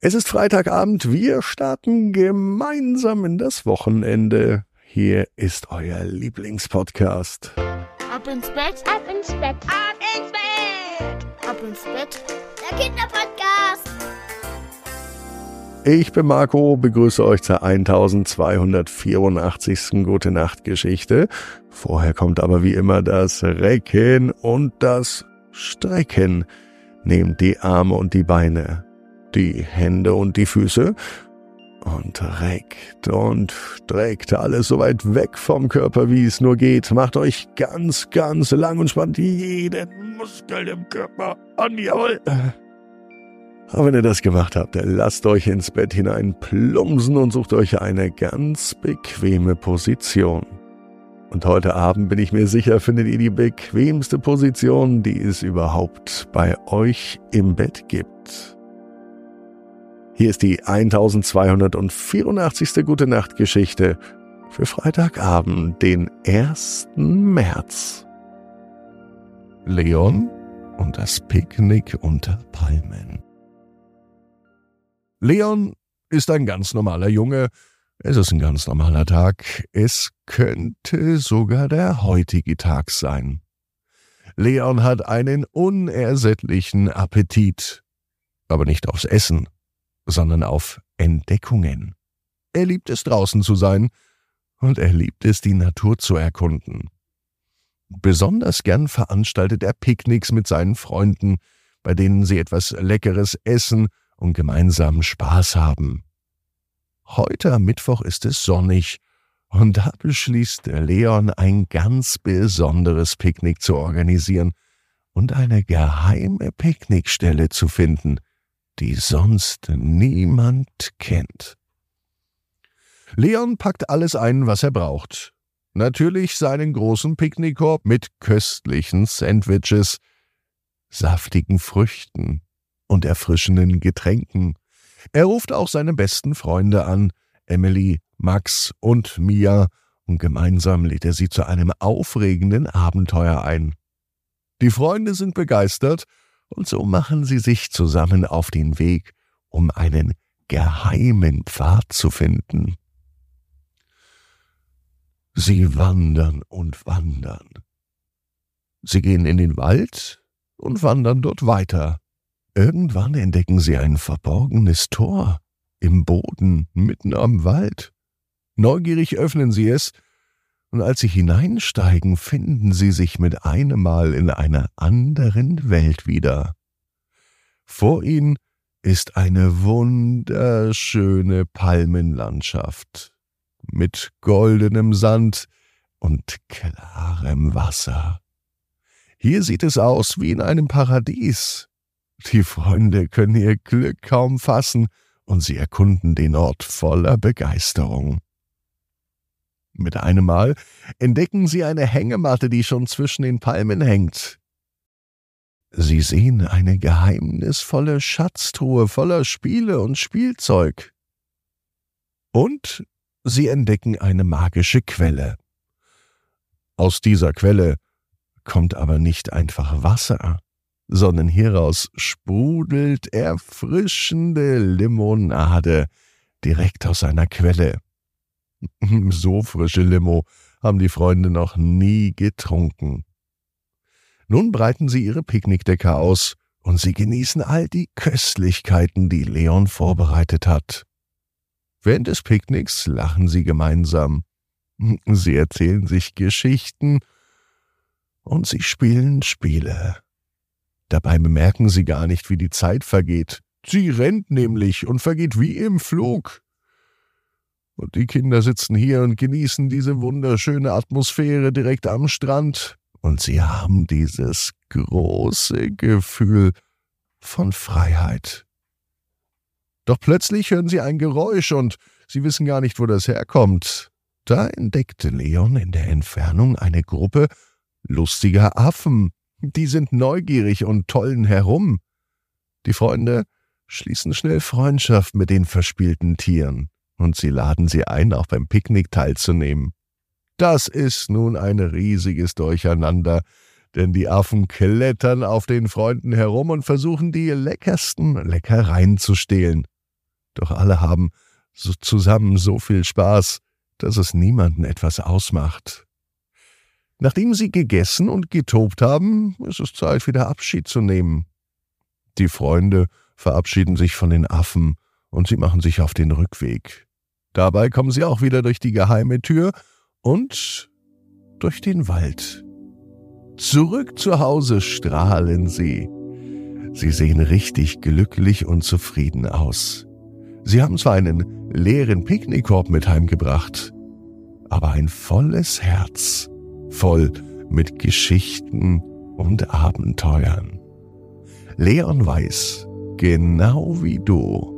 Es ist Freitagabend, wir starten gemeinsam in das Wochenende. Hier ist euer Lieblingspodcast. Ab ins Bett, ab ins Bett, ab ins Bett, ab ins Bett. Der Kinderpodcast. Ich bin Marco, begrüße euch zur 1284. Gute Nacht Geschichte. Vorher kommt aber wie immer das Recken und das Strecken. Nehmt die Arme und die Beine die Hände und die Füße und reckt und streckt alles so weit weg vom Körper, wie es nur geht. Macht euch ganz, ganz lang und spannt jeden Muskel im Körper an. Jawohl. Aber wenn ihr das gemacht habt, lasst euch ins Bett hinein plumpsen und sucht euch eine ganz bequeme Position. Und heute Abend bin ich mir sicher, findet ihr die bequemste Position, die es überhaupt bei euch im Bett gibt. Hier ist die 1284. Gute Nacht Geschichte für Freitagabend, den 1. März. Leon und das Picknick unter Palmen. Leon ist ein ganz normaler Junge. Es ist ein ganz normaler Tag. Es könnte sogar der heutige Tag sein. Leon hat einen unersättlichen Appetit. Aber nicht aufs Essen, sondern auf Entdeckungen. Er liebt es draußen zu sein und er liebt es, die Natur zu erkunden. Besonders gern veranstaltet er Picknicks mit seinen Freunden, bei denen sie etwas Leckeres essen und gemeinsam Spaß haben. Heute am Mittwoch ist es sonnig, und da beschließt Leon ein ganz besonderes Picknick zu organisieren und eine geheime Picknickstelle zu finden, die sonst niemand kennt. Leon packt alles ein, was er braucht. Natürlich seinen großen Picknickkorb mit köstlichen Sandwiches, saftigen Früchten und erfrischenden Getränken. Er ruft auch seine besten Freunde an, Emily, Max und Mia, und gemeinsam lädt er sie zu einem aufregenden Abenteuer ein. Die Freunde sind begeistert und so machen sie sich zusammen auf den Weg, um einen geheimen Pfad zu finden. Sie wandern und wandern. Sie gehen in den Wald und wandern dort weiter. Irgendwann entdecken sie ein verborgenes Tor im Boden mitten am Wald. Neugierig öffnen sie es und als sie hineinsteigen, finden sie sich mit einem Mal in einer anderen Welt wieder. Vor ihnen ist eine wunderschöne Palmenlandschaft mit goldenem Sand und klarem Wasser. Hier sieht es aus wie in einem Paradies. Die Freunde können ihr Glück kaum fassen, und sie erkunden den Ort voller Begeisterung. Mit einem Mal entdecken sie eine Hängematte, die schon zwischen den Palmen hängt. Sie sehen eine geheimnisvolle Schatztruhe voller Spiele und Spielzeug. Und sie entdecken eine magische Quelle. Aus dieser Quelle kommt aber nicht einfach Wasser, sondern hieraus sprudelt erfrischende Limonade direkt aus einer Quelle. So frische Limo haben die Freunde noch nie getrunken. Nun breiten sie ihre Picknickdecke aus und sie genießen all die Köstlichkeiten, die Leon vorbereitet hat. Während des Picknicks lachen sie gemeinsam. Sie erzählen sich Geschichten und sie spielen Spiele. Dabei bemerken sie gar nicht, wie die Zeit vergeht. Sie rennt nämlich und vergeht wie im Flug. Und die Kinder sitzen hier und genießen diese wunderschöne Atmosphäre direkt am Strand. Und sie haben dieses große Gefühl von Freiheit. Doch plötzlich hören sie ein Geräusch und sie wissen gar nicht, wo das herkommt. Da entdeckte Leon in der Entfernung eine Gruppe lustiger Affen. Die sind neugierig und tollen herum. Die Freunde schließen schnell Freundschaft mit den verspielten Tieren und sie laden sie ein, auch beim Picknick teilzunehmen. Das ist nun ein riesiges Durcheinander, denn die Affen klettern auf den Freunden herum und versuchen die leckersten Leckereien zu stehlen. Doch alle haben so zusammen so viel Spaß, dass es niemanden etwas ausmacht. Nachdem sie gegessen und getobt haben, ist es Zeit, wieder Abschied zu nehmen. Die Freunde verabschieden sich von den Affen und sie machen sich auf den Rückweg. Dabei kommen sie auch wieder durch die geheime Tür und durch den Wald. Zurück zu Hause strahlen sie. Sie sehen richtig glücklich und zufrieden aus. Sie haben zwar einen leeren Picknickkorb mit heimgebracht, aber ein volles Herz, voll mit Geschichten und Abenteuern. Leon weiß, genau wie du,